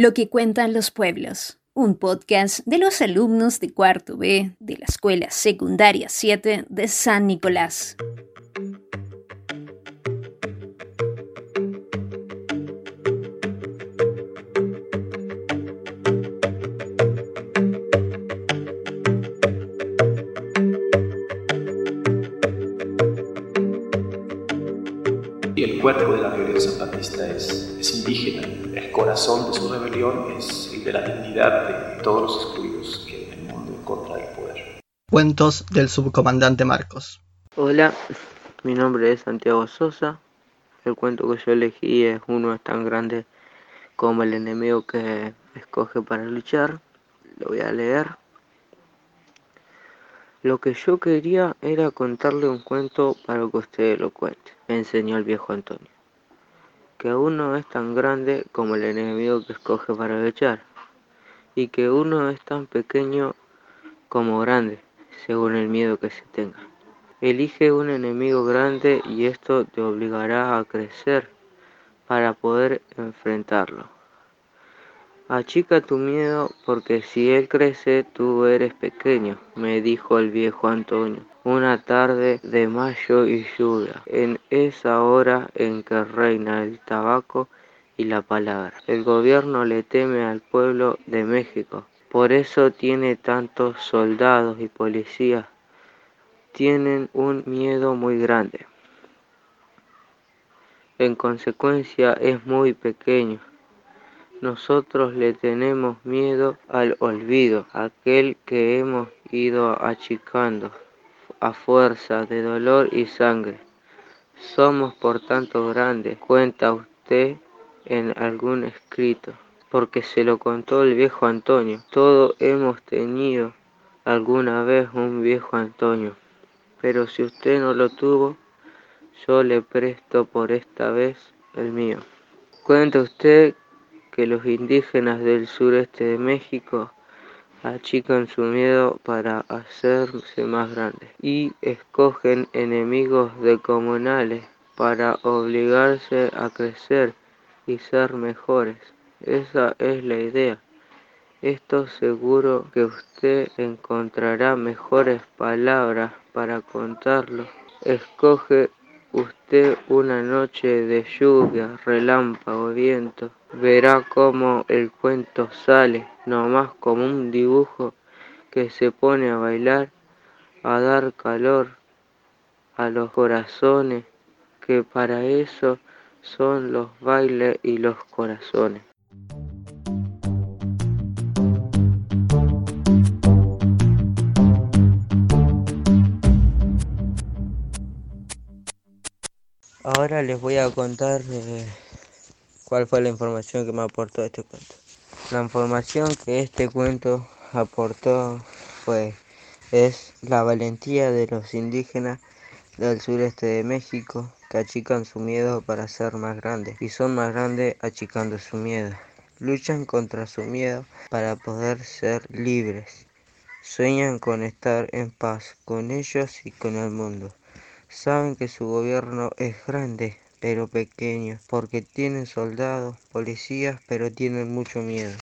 Lo que cuentan los pueblos, un podcast de los alumnos de cuarto B de la Escuela Secundaria 7 de San Nicolás. El cuerpo de la rebelión zapatista es, es indígena, el corazón de su rebelión es el de la dignidad de todos los excluidos que en el mundo en contra del poder. Cuentos del subcomandante Marcos. Hola, mi nombre es Santiago Sosa. El cuento que yo elegí es uno es tan grande como el enemigo que escoge para luchar. Lo voy a leer. Lo que yo quería era contarle un cuento para que usted lo cuente, me enseñó el viejo Antonio. Que uno es tan grande como el enemigo que escoge para luchar, y que uno es tan pequeño como grande, según el miedo que se tenga. Elige un enemigo grande y esto te obligará a crecer para poder enfrentarlo. Achica tu miedo porque si él crece tú eres pequeño, me dijo el viejo Antonio. Una tarde de mayo y lluvia, en esa hora en que reina el tabaco y la palabra. El gobierno le teme al pueblo de México, por eso tiene tantos soldados y policías. Tienen un miedo muy grande. En consecuencia es muy pequeño nosotros le tenemos miedo al olvido, aquel que hemos ido achicando a fuerza de dolor y sangre. Somos por tanto grandes, cuenta usted en algún escrito, porque se lo contó el viejo Antonio. Todos hemos tenido alguna vez un viejo Antonio, pero si usted no lo tuvo, yo le presto por esta vez el mío. Cuenta usted que los indígenas del sureste de México achican su miedo para hacerse más grandes y escogen enemigos decomunales para obligarse a crecer y ser mejores. Esa es la idea. Esto seguro que usted encontrará mejores palabras para contarlo. Escoge usted una noche de lluvia, relámpago, viento verá cómo el cuento sale, nomás como un dibujo que se pone a bailar, a dar calor a los corazones, que para eso son los bailes y los corazones. Ahora les voy a contar eh, cuál fue la información que me aportó este cuento. La información que este cuento aportó fue es la valentía de los indígenas del sureste de México que achican su miedo para ser más grandes y son más grandes achicando su miedo. Luchan contra su miedo para poder ser libres. Sueñan con estar en paz con ellos y con el mundo. Saben que su gobierno es grande, pero pequeños, porque tienen soldados, policías, pero tienen mucho miedo.